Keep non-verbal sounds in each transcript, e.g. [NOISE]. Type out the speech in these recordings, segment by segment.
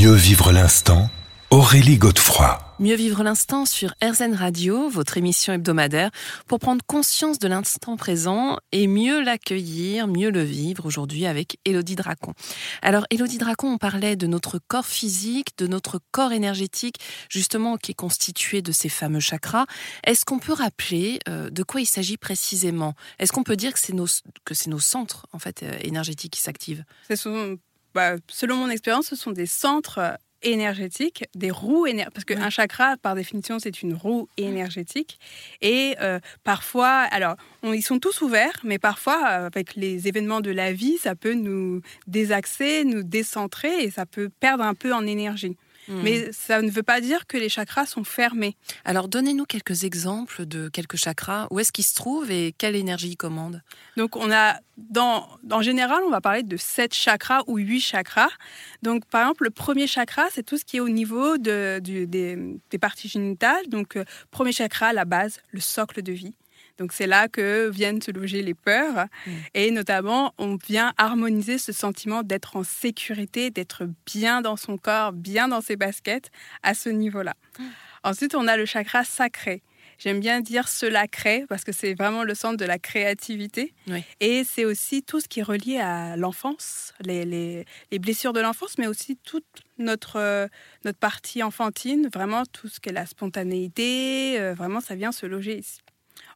Mieux vivre l'instant, Aurélie Godefroy. Mieux vivre l'instant sur RZN Radio, votre émission hebdomadaire, pour prendre conscience de l'instant présent et mieux l'accueillir, mieux le vivre aujourd'hui avec Elodie Dracon. Alors, Elodie Dracon, on parlait de notre corps physique, de notre corps énergétique, justement, qui est constitué de ces fameux chakras. Est-ce qu'on peut rappeler euh, de quoi il s'agit précisément? Est-ce qu'on peut dire que c'est nos, que c'est nos centres, en fait, euh, énergétiques qui s'activent? Bah, selon mon expérience, ce sont des centres énergétiques, des roues énergétiques, parce qu'un chakra, par définition, c'est une roue énergétique. Et euh, parfois, alors, ils sont tous ouverts, mais parfois, avec les événements de la vie, ça peut nous désaxer, nous décentrer, et ça peut perdre un peu en énergie. Hmm. Mais ça ne veut pas dire que les chakras sont fermés. Alors donnez-nous quelques exemples de quelques chakras. Où est-ce qu'ils se trouvent et quelle énergie ils commandent? Donc on a, dans, en général, on va parler de sept chakras ou huit chakras. Donc par exemple, le premier chakra, c'est tout ce qui est au niveau de, des, parties génitales. Donc euh, premier chakra, la base, le socle de vie. Donc c'est là que viennent se loger les peurs mm. et notamment on vient harmoniser ce sentiment d'être en sécurité, d'être bien dans son corps, bien dans ses baskets à ce niveau-là. Mm. Ensuite, on a le chakra sacré. J'aime bien dire cela crée parce que c'est vraiment le centre de la créativité. Et c'est aussi tout ce qui est relié à l'enfance, les, les, les, blessures de l'enfance, mais aussi toute notre, notre partie enfantine, vraiment tout ce qui est la spontanéité. Euh, vraiment, ça vient se loger ici.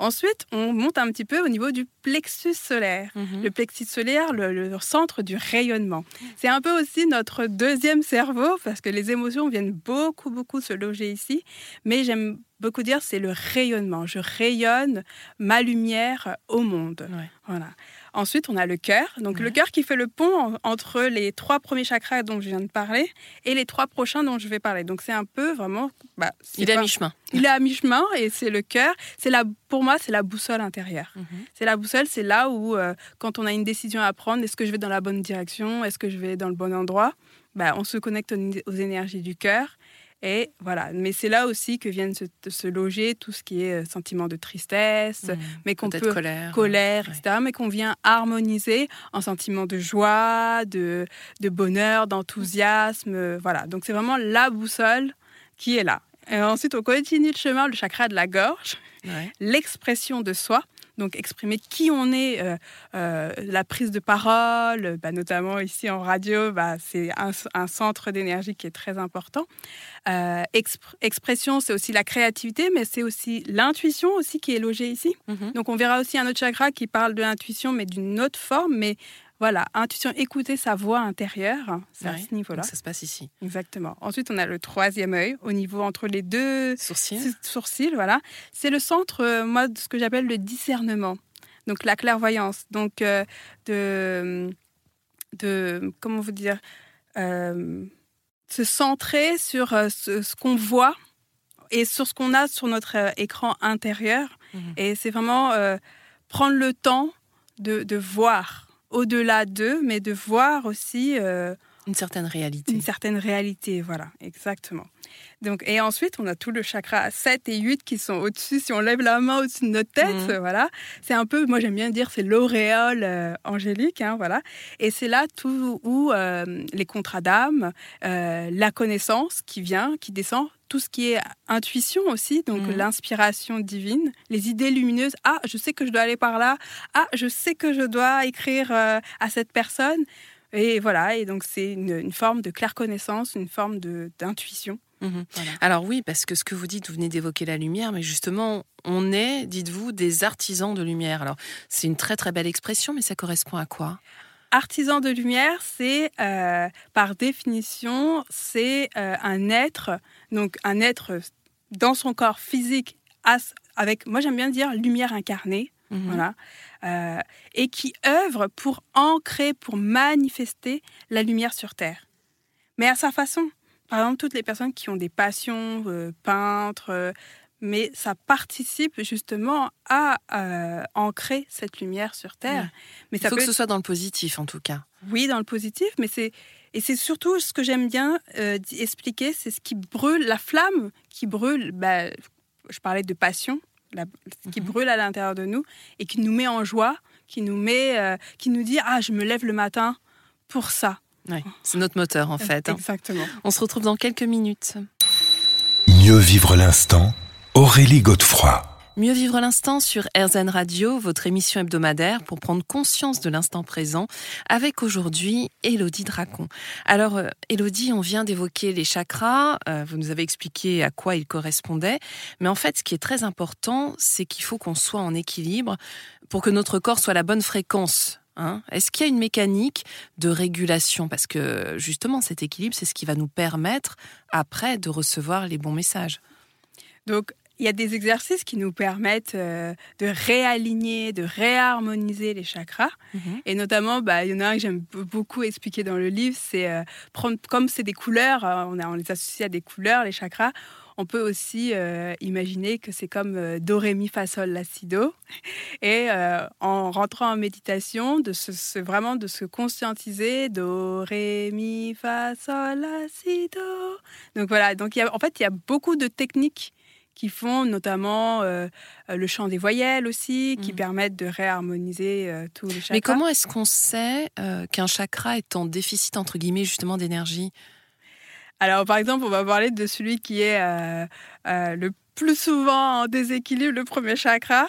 Ensuite, on monte un petit peu au niveau du plexus solaire. Mhm. Le plexus solaire, le, centre du rayonnement. C'est un peu aussi notre deuxième cerveau parce que les émotions viennent beaucoup, beaucoup se loger ici. Mais j'aime beaucoup dire c'est le rayonnement. Je rayonne ma lumière au monde. Voilà. Ensuite, on a le cœur. Donc, le cœur qui fait le pont entre les trois premiers chakras dont je viens de parler et les trois prochains dont je vais parler. Donc, c'est un peu vraiment. Bah, il est à mi-chemin. Il est à mi-chemin et c'est le cœur. C'est la, pour moi, c'est la boussole intérieure. Mhm. C'est la boussole, c'est là où, euh, quand on a une décision à prendre, est-ce que je vais dans la bonne direction? Est-ce que je vais dans le bon endroit? Bah, On se connecte aux énergies du cœur. Et voilà, mais c'est là aussi que viennent se, loger tout ce qui est euh, sentiment de tristesse, mmh. mais qu'on peut colère, colère etc. Mais qu'on vient harmoniser en sentiment de joie, de, de bonheur, d'enthousiasme, euh, voilà. Donc c'est vraiment la boussole qui est là. Et ensuite, on continue le chemin, le chakra de la gorge, l'expression de soi donc exprimer qui on est, euh, euh, la prise de parole, bah, notamment ici en radio, bah, c'est un, centre d'énergie qui est très important. Euh, expression, c'est aussi la créativité, mais c'est aussi l'intuition aussi qui est logée ici. Mm-hmm. Donc on verra aussi un autre chakra qui parle de l'intuition, mais d'une autre forme, mais voilà, intuition, écouter sa voix intérieure, c'est à ce niveau-là. Ça se passe ici. Exactement. Ensuite, on a le troisième œil, au niveau entre les deux sourcils. sourcils voilà. C'est le centre, euh, moi, de ce que j'appelle le discernement. Donc, la clairvoyance. Donc, euh, de, de. Comment vous dire euh, Se centrer sur ce, qu'on voit et sur ce qu'on a sur notre écran intérieur. Mhm. Et c'est vraiment prendre le temps de, de voir au-delà d'eux, mais de voir aussi euh, une certaine réalité. Une certaine réalité, voilà, exactement. Donc, et ensuite, on a tout le chakra 7 et 8 qui sont au-dessus. Si on lève la main au-dessus de notre tête, mhm. voilà, c'est un peu, moi j'aime bien dire, c'est l'auréole euh, angélique, hein, voilà. Et c'est là tout où euh, les contrats d'âme, la connaissance qui vient, qui descend, tout ce qui est intuition aussi, donc mhm. l'inspiration divine, les idées lumineuses. Ah, je sais que je dois aller par là. Ah, je sais que je dois écrire euh, à cette personne. Et voilà, et donc c'est une, forme de claire connaissance, une forme d'intuition. Mhm. Alors oui, parce que ce que vous dites, vous venez d'évoquer la lumière, mais justement, on est, dites-vous, des artisans de lumière. Alors c'est une très très belle expression, mais ça correspond à quoi? Artisan de lumière, c'est euh, par définition, c'est euh, un être, donc un être dans son corps physique, avec, moi j'aime bien dire lumière incarnée, mhm. voilà, euh, et qui œuvre pour ancrer, pour manifester la lumière sur Terre. Mais à sa façon. Par exemple, toutes les personnes qui ont des passions, peintres, mais ça participe justement à euh, ancrer cette lumière sur Terre. Mais ça Il faut que ce soit dans le positif, en tout cas. Oui, dans le positif, mais c'est et c'est surtout ce que j'aime bien euh, expliquer, c'est ce qui brûle, la flamme qui brûle. Bah, je parlais de passion, qui mhm. brûle à l'intérieur de nous et qui nous met en joie, qui nous met, euh, qui nous dit ah je me lève le matin pour ça. Ouais, c'est notre moteur en fait. hein. Exactement. On se retrouve dans quelques minutes. Mieux vivre l'instant, Aurélie Godefroy. Mieux vivre l'instant sur RZN Radio, votre émission hebdomadaire pour prendre conscience de l'instant présent, avec aujourd'hui Elodie Dracon. Alors, euh, Elodie, on vient d'évoquer les chakras, euh, vous nous avez expliqué à quoi ils correspondaient, mais en fait, ce qui est très important, c'est qu'il faut qu'on soit en équilibre pour que notre corps soit à la bonne fréquence. hein. Est-ce qu'il y a une mécanique de régulation? Parce que justement, cet équilibre, c'est ce qui va nous permettre après de recevoir les bons messages. Donc, il y a des exercices qui nous permettent euh, de réaligner, de réharmoniser les chakras. Et notamment, bah, il y en a un que j'aime beaucoup expliquer dans le livre, c'est euh, prendre, comme c'est des couleurs, euh, on, a, on les associe à des couleurs, les chakras, on peut aussi euh, imaginer que c'est comme do, ré, mi, fa, sol, la, si, do. [LAUGHS] Et en rentrant en méditation, de se, se- vraiment de se conscientiser, do, ré, mi, fa, sol, la, si, do. Donc voilà, donc il y a, en fait, il y a beaucoup de techniques qui font notamment euh, le chant des voyelles aussi, qui Mhm. permettent de réharmoniser euh, tous les chakras. Mais comment est-ce qu'on sait euh, qu'un chakra est en déficit, entre guillemets, justement d'énergie? Alors, par exemple, on va parler de celui qui est euh, euh, le plus souvent en déséquilibre, le premier chakra.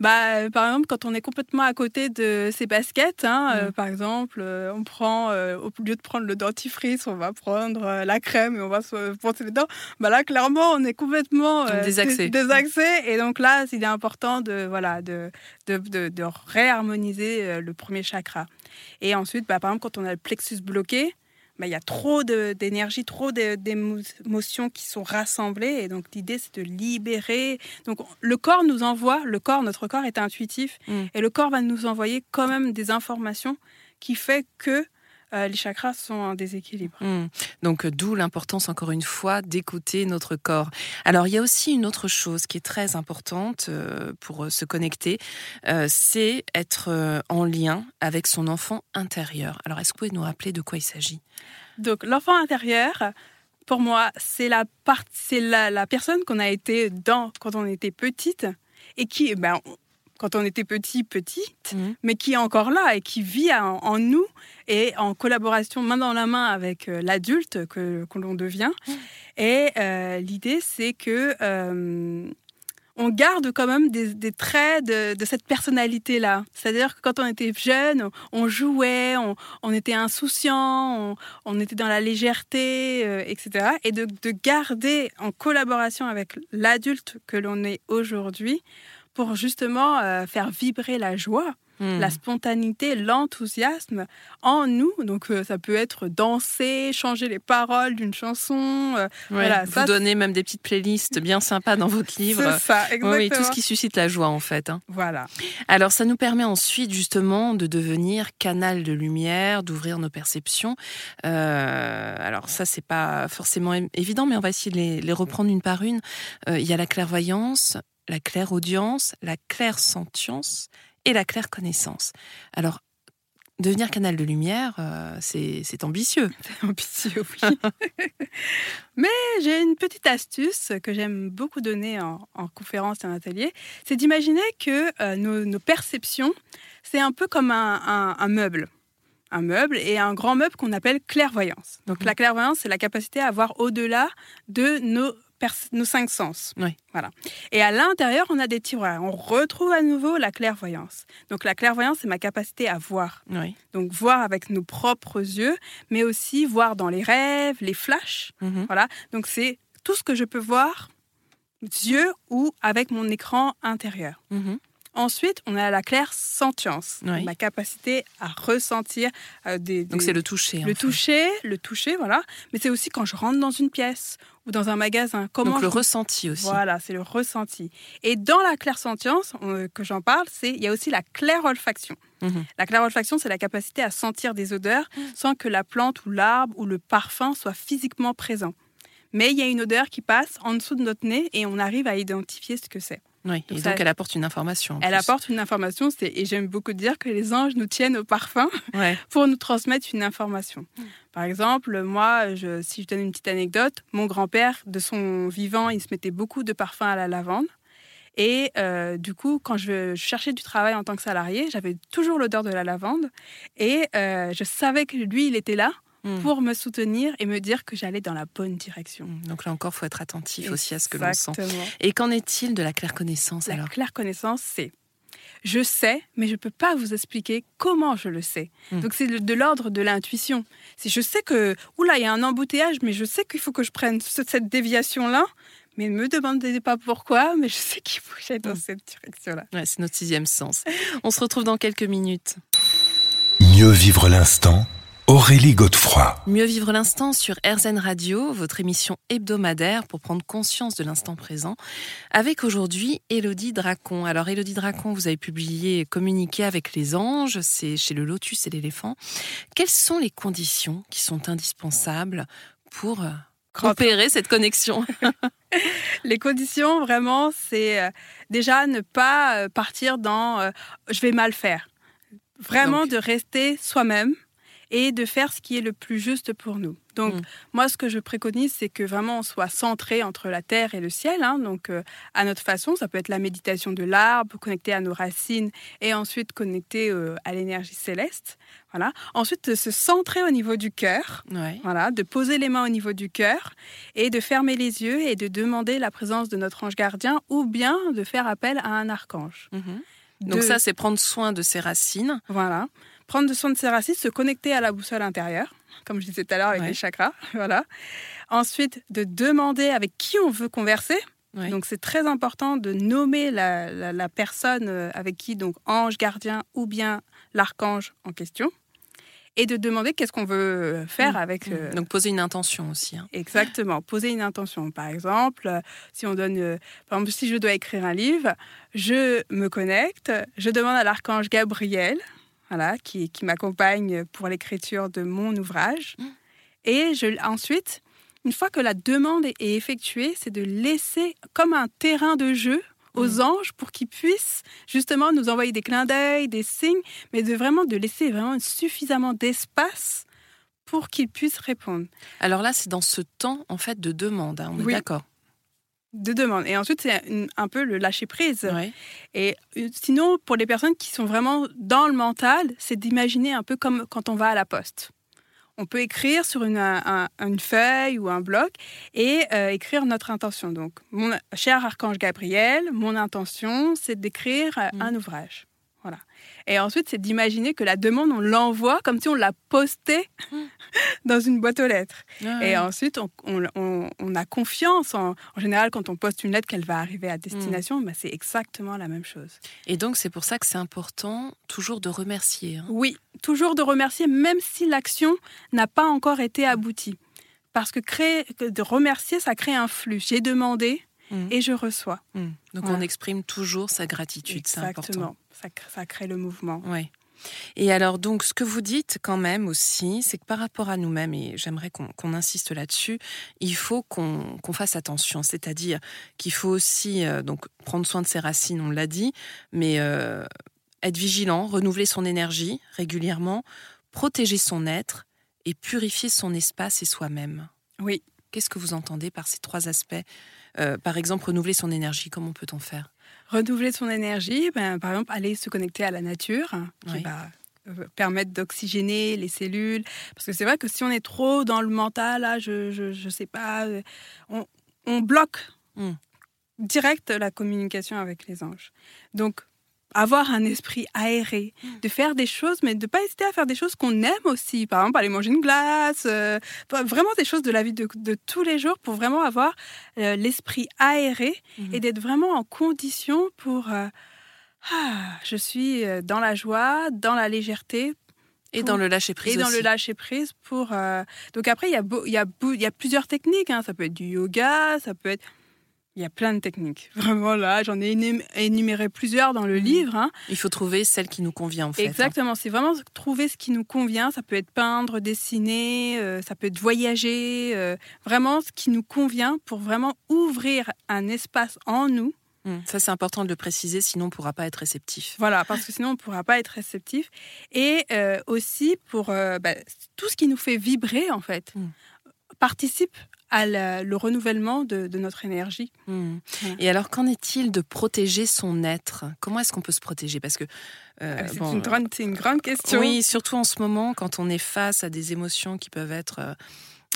Bah, euh, par exemple, quand on est complètement à côté de ses baskets, hein, euh, Mm. par exemple, euh, on prend, euh, au lieu de prendre le dentifrice, on va prendre la crème et on va se brosser les dents. Bah là, clairement, on est complètement Désaxé. dé- désaxé. Et donc là, il est important de, voilà, de, de, de, de réharmoniser le premier chakra. Et ensuite, bah, par exemple, quand on a le plexus bloqué, bah, il y a trop d'énergie, trop d'émotions qui sont rassemblées. Et donc, l'idée, c'est de libérer. Donc, le corps nous envoie, le corps, notre corps est intuitif. Mm. Et le corps va nous envoyer quand même des informations qui fait que euh, les chakras sont en déséquilibre. Hmm. Donc, euh, d'où l'importance, encore une fois, d'écouter notre corps. Alors, il y a aussi une autre chose qui est très importante euh, pour se connecter, euh, c'est être en lien avec son enfant intérieur. Alors, est-ce que vous pouvez nous rappeler de quoi il s'agit? Donc, l'enfant intérieur, pour moi, c'est la, part- c'est la, la personne qu'on a été dans quand on était petite et qui, ben, quand on était petit, petite, Mhm. mais qui est encore là et qui vit en, en nous et en collaboration main dans la main avec euh, l'adulte que, que l'on devient. Et euh, l'idée, c'est que euh, on garde quand même des, des traits de, de cette personnalité-là. C'est-à-dire que quand on était jeune, on jouait, on, on était insouciant, on, on était dans la légèreté, euh, etc. Et de, de garder en collaboration avec l'adulte que l'on est aujourd'hui pour justement euh, faire vibrer la joie, Hmm. la spontanéité, l'enthousiasme en nous. Donc euh, ça peut être danser, changer les paroles d'une chanson. euh, voilà, vous ça, donnez même des petites playlists bien sympas dans votre livre. c'est ça, exactement. oui, tout ce qui suscite la joie, en fait. hein. Voilà. Alors, ça nous permet ensuite justement de devenir canal de lumière, d'ouvrir nos perceptions. Alors ça, c'est pas forcément évident, mais on va essayer de les, les reprendre une par une. Il y a la clairvoyance, la clairaudience, la clairsentience et la clairconnaissance. Alors, devenir canal de lumière, euh, c'est ambitieux. [LAUGHS] C'est ambitieux, oui. [LAUGHS] Mais j'ai une petite astuce que j'aime beaucoup donner en, en conférence et en atelier, c'est d'imaginer que euh, nos, nos perceptions, c'est un peu comme un, un- un meuble. Un meuble et un grand meuble qu'on appelle clairvoyance. Donc Mhm. la clairvoyance, c'est la capacité à voir au-delà de nos, nos cinq sens. Oui. Voilà. Et à l'intérieur, on a des tiroirs. On retrouve à nouveau la clairvoyance. Donc la clairvoyance, c'est ma capacité à voir. Oui. Donc voir avec nos propres yeux, mais aussi voir dans les rêves, les flashs. Mhm. Voilà. Donc c'est tout ce que je peux voir yeux ou avec mon écran intérieur. Mhm. Ensuite, on a la claire sentience, Oui. ma capacité à ressentir euh, des, Donc c'est le toucher. en le fait. toucher, le toucher, voilà. Mais c'est aussi quand je rentre dans une pièce ou dans un magasin. Comment Donc le je- ressenti aussi. Voilà, c'est le ressenti. Et dans la claire sentience euh, que j'en parle, c'est il y a aussi la claire olfaction. Mhm. La claire olfaction, c'est la capacité à sentir des odeurs sans que la plante ou l'arbre ou le parfum soit physiquement présent. Mais il y a une odeur qui passe en dessous de notre nez et on arrive à identifier ce que c'est. Oui. Donc Et ça- donc elle apporte une information. Elle plus. apporte une information, et j'aime beaucoup dire que les anges nous tiennent au parfum [LAUGHS] Ouais. pour nous transmettre une information. Par exemple, moi, je- si je donne une petite anecdote, mon grand-père, de son vivant, il se mettait beaucoup de parfum à la lavande. Et euh, du coup, quand je, je cherchais du travail en tant que salarié, j'avais toujours l'odeur de la lavande. Et euh, je savais que lui, il était là mm. pour me soutenir et me dire que j'allais dans la bonne direction. Mm. Donc là encore, faut être attentif aussi à ce que l'on sent. Et qu'en est-il de la claire connaissance La alors claire connaissance, c'est je sais, mais je ne peux pas vous expliquer comment je le sais. Mm. Donc c'est de l'ordre de l'intuition. Si je sais que, oula, il y a un embouteillage, mais je sais qu'il faut que je prenne cette déviation-là, mais ne me demandez pas pourquoi, mais je sais qu'il faut que j'aille dans cette direction-là. Ouais, c'est notre sixième sens. On se retrouve dans quelques minutes. Mieux vivre l'instant Aurélie Godefroy. Mieux vivre l'instant sur RZN Radio, votre émission hebdomadaire pour prendre conscience de l'instant présent, avec aujourd'hui Élodie Dracon. Alors Élodie Dracon, vous avez publié Communiquer avec les anges, c'est chez le Lotus et l'éléphant. Quelles sont les conditions qui sont indispensables pour euh, opérer cette connexion? [LAUGHS] Les conditions, vraiment, c'est euh, déjà ne pas euh, partir dans je vais mal faire. Vraiment de rester soi-même et de faire ce qui est le plus juste pour nous. Donc, mm. moi, ce que je préconise, c'est que vraiment on soit centré entre la terre et le ciel. Hein. donc, euh, à notre façon, ça peut être la méditation de l'arbre, connecté à nos racines et ensuite connecté euh, à l'énergie céleste. Voilà. Ensuite, de se centrer au niveau du cœur. Voilà. De poser les mains au niveau du cœur et de fermer les yeux et de demander la présence de notre ange gardien ou bien de faire appel à un archange. Mm-hmm. Donc, ça, c'est prendre soin de ses racines. Voilà prendre soin de ses racines, se connecter à la boussole intérieure, comme je disais tout à l'heure avec les chakras. [LAUGHS] Voilà. Ensuite, de demander avec qui on veut converser. Donc c'est très important de nommer la, personne euh, avec qui, donc ange gardien ou bien l'archange en question, et de demander qu'est-ce qu'on veut faire mmh. avec. Mmh. Euh, donc poser une intention aussi. Hein. Exactement, poser une intention. Par exemple, euh, si on donne, par exemple, si je dois écrire un livre, je me connecte, je demande à l'archange Gabriel qui, m'accompagne pour l'écriture de mon ouvrage. Mmh. Et je, ensuite, une fois que la demande est effectuée, c'est de laisser comme un terrain de jeu aux mmh. anges pour qu'ils puissent justement nous envoyer des clins d'œil, des signes, mais de vraiment de laisser vraiment suffisamment d'espace pour qu'ils puissent répondre. Alors là, c'est dans ce temps en fait de demande, hein, on est d'accord de demande. Et ensuite, c'est un peu le lâcher prise. Et euh, sinon, pour les personnes qui sont vraiment dans le mental, c'est d'imaginer un peu comme quand on va à la poste. On peut écrire sur une, une feuille ou un bloc et euh, écrire notre intention. Donc, mon cher archange Gabriel, mon intention, c'est d'écrire euh, mmh. un ouvrage. Et ensuite, c'est d'imaginer que la demande, on l'envoie comme si on l'a postée mmh. [LAUGHS] dans une boîte aux lettres. Ah et ensuite, on, a confiance. En, général, quand on poste une lettre qu'elle va arriver à destination, mmh. bah, c'est exactement la même chose. Et donc, c'est pour ça que c'est important toujours de remercier. Hein. Oui, toujours de remercier, même si l'action n'a pas encore été aboutie. Parce que créer, de remercier, ça crée un flux. J'ai demandé, mmh. et je reçois. Donc on exprime toujours sa gratitude, c'est important ça, crée le mouvement. Oui. Et alors, donc, ce que vous dites quand même aussi, c'est que par rapport à nous-mêmes, et j'aimerais qu'on insiste là-dessus, il faut qu'on fasse attention. C'est-à-dire qu'il faut aussi euh, donc prendre soin de ses racines, on l'a dit, mais euh, être vigilant, renouveler son énergie régulièrement, protéger son être et purifier son espace et soi-même. Oui. Qu'est-ce que vous entendez par ces trois aspects? Euh, Par exemple, renouveler son énergie, comment peut-on faire? Renouveler son énergie, ben, par exemple, aller se connecter à la nature, qui va euh, permettre d'oxygéner les cellules. Parce que c'est vrai que si on est trop dans le mental, là, je, je, sais pas, euh, on, bloque hmm. direct la communication avec les anges. Donc, avoir un esprit aéré, mm. de faire des choses, mais de ne pas hésiter à faire des choses qu'on aime aussi. Par exemple, aller manger une glace, euh, vraiment des choses de la vie de, tous les jours pour vraiment avoir euh, l'esprit aéré mm-hmm. et d'être vraiment en condition pour... Euh, ah, je suis dans la joie, dans la légèreté. et dans le lâcher prise. Et dans le lâcher prise pour. Donc après, il y a, il y, a, il y a plusieurs techniques. Hein. Ça peut être du yoga, ça peut être il y a plein de techniques. [LAUGHS] Vraiment là, j'en ai énuméré plusieurs dans le mhm. livre. Hein. Il faut trouver celle qui nous convient en fait. Hein. Exactement, c'est vraiment trouver ce qui nous convient. Ça peut être peindre, dessiner, euh, ça peut être voyager. Euh, vraiment ce qui nous convient pour vraiment ouvrir un espace en nous. Hmm, ça, c'est important de le préciser, sinon on ne pourra pas être réceptif. Voilà, parce que sinon on ne pourra pas être réceptif. Et euh, aussi pour bah, tout ce qui nous fait vibrer, en fait, hmm. participe à le renouvellement de, notre énergie. Hmm. Et alors, qu'en est-il de protéger son être? Comment est-ce qu'on peut se protéger? Parce que euh, ah, c'est une, grande, une grande question. Oui, surtout en ce moment, quand on est face à des émotions qui peuvent être euh,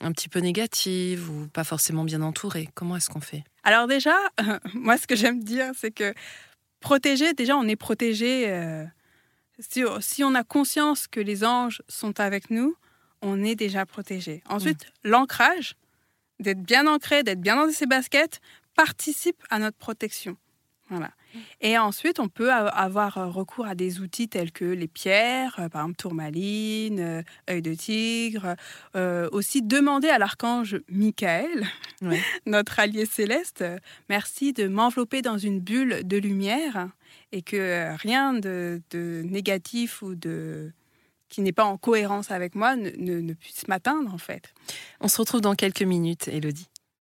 un petit peu négatives ou pas forcément bien entourées. Comment est-ce qu'on fait? Alors déjà, [LAUGHS] moi, ce que j'aime dire, c'est que protéger, déjà, on est protégé. si, si, on a conscience que les anges sont avec nous, on est déjà protégé. Ensuite, hmm. l'ancrage, d'être bien ancré, d'être bien dans ses baskets, participe à notre protection. Voilà. Et ensuite, on peut avoir recours à des outils tels que les pierres, euh, par exemple tourmaline, euh, œil de tigre. Euh, aussi, demander à l'archange Michael, [LAUGHS] notre allié céleste, merci de m'envelopper dans une bulle de lumière et que rien de négatif ou de qui n'est pas en cohérence avec moi ne, ne, puisse m'atteindre en fait. On se retrouve dans quelques minutes, Elodie.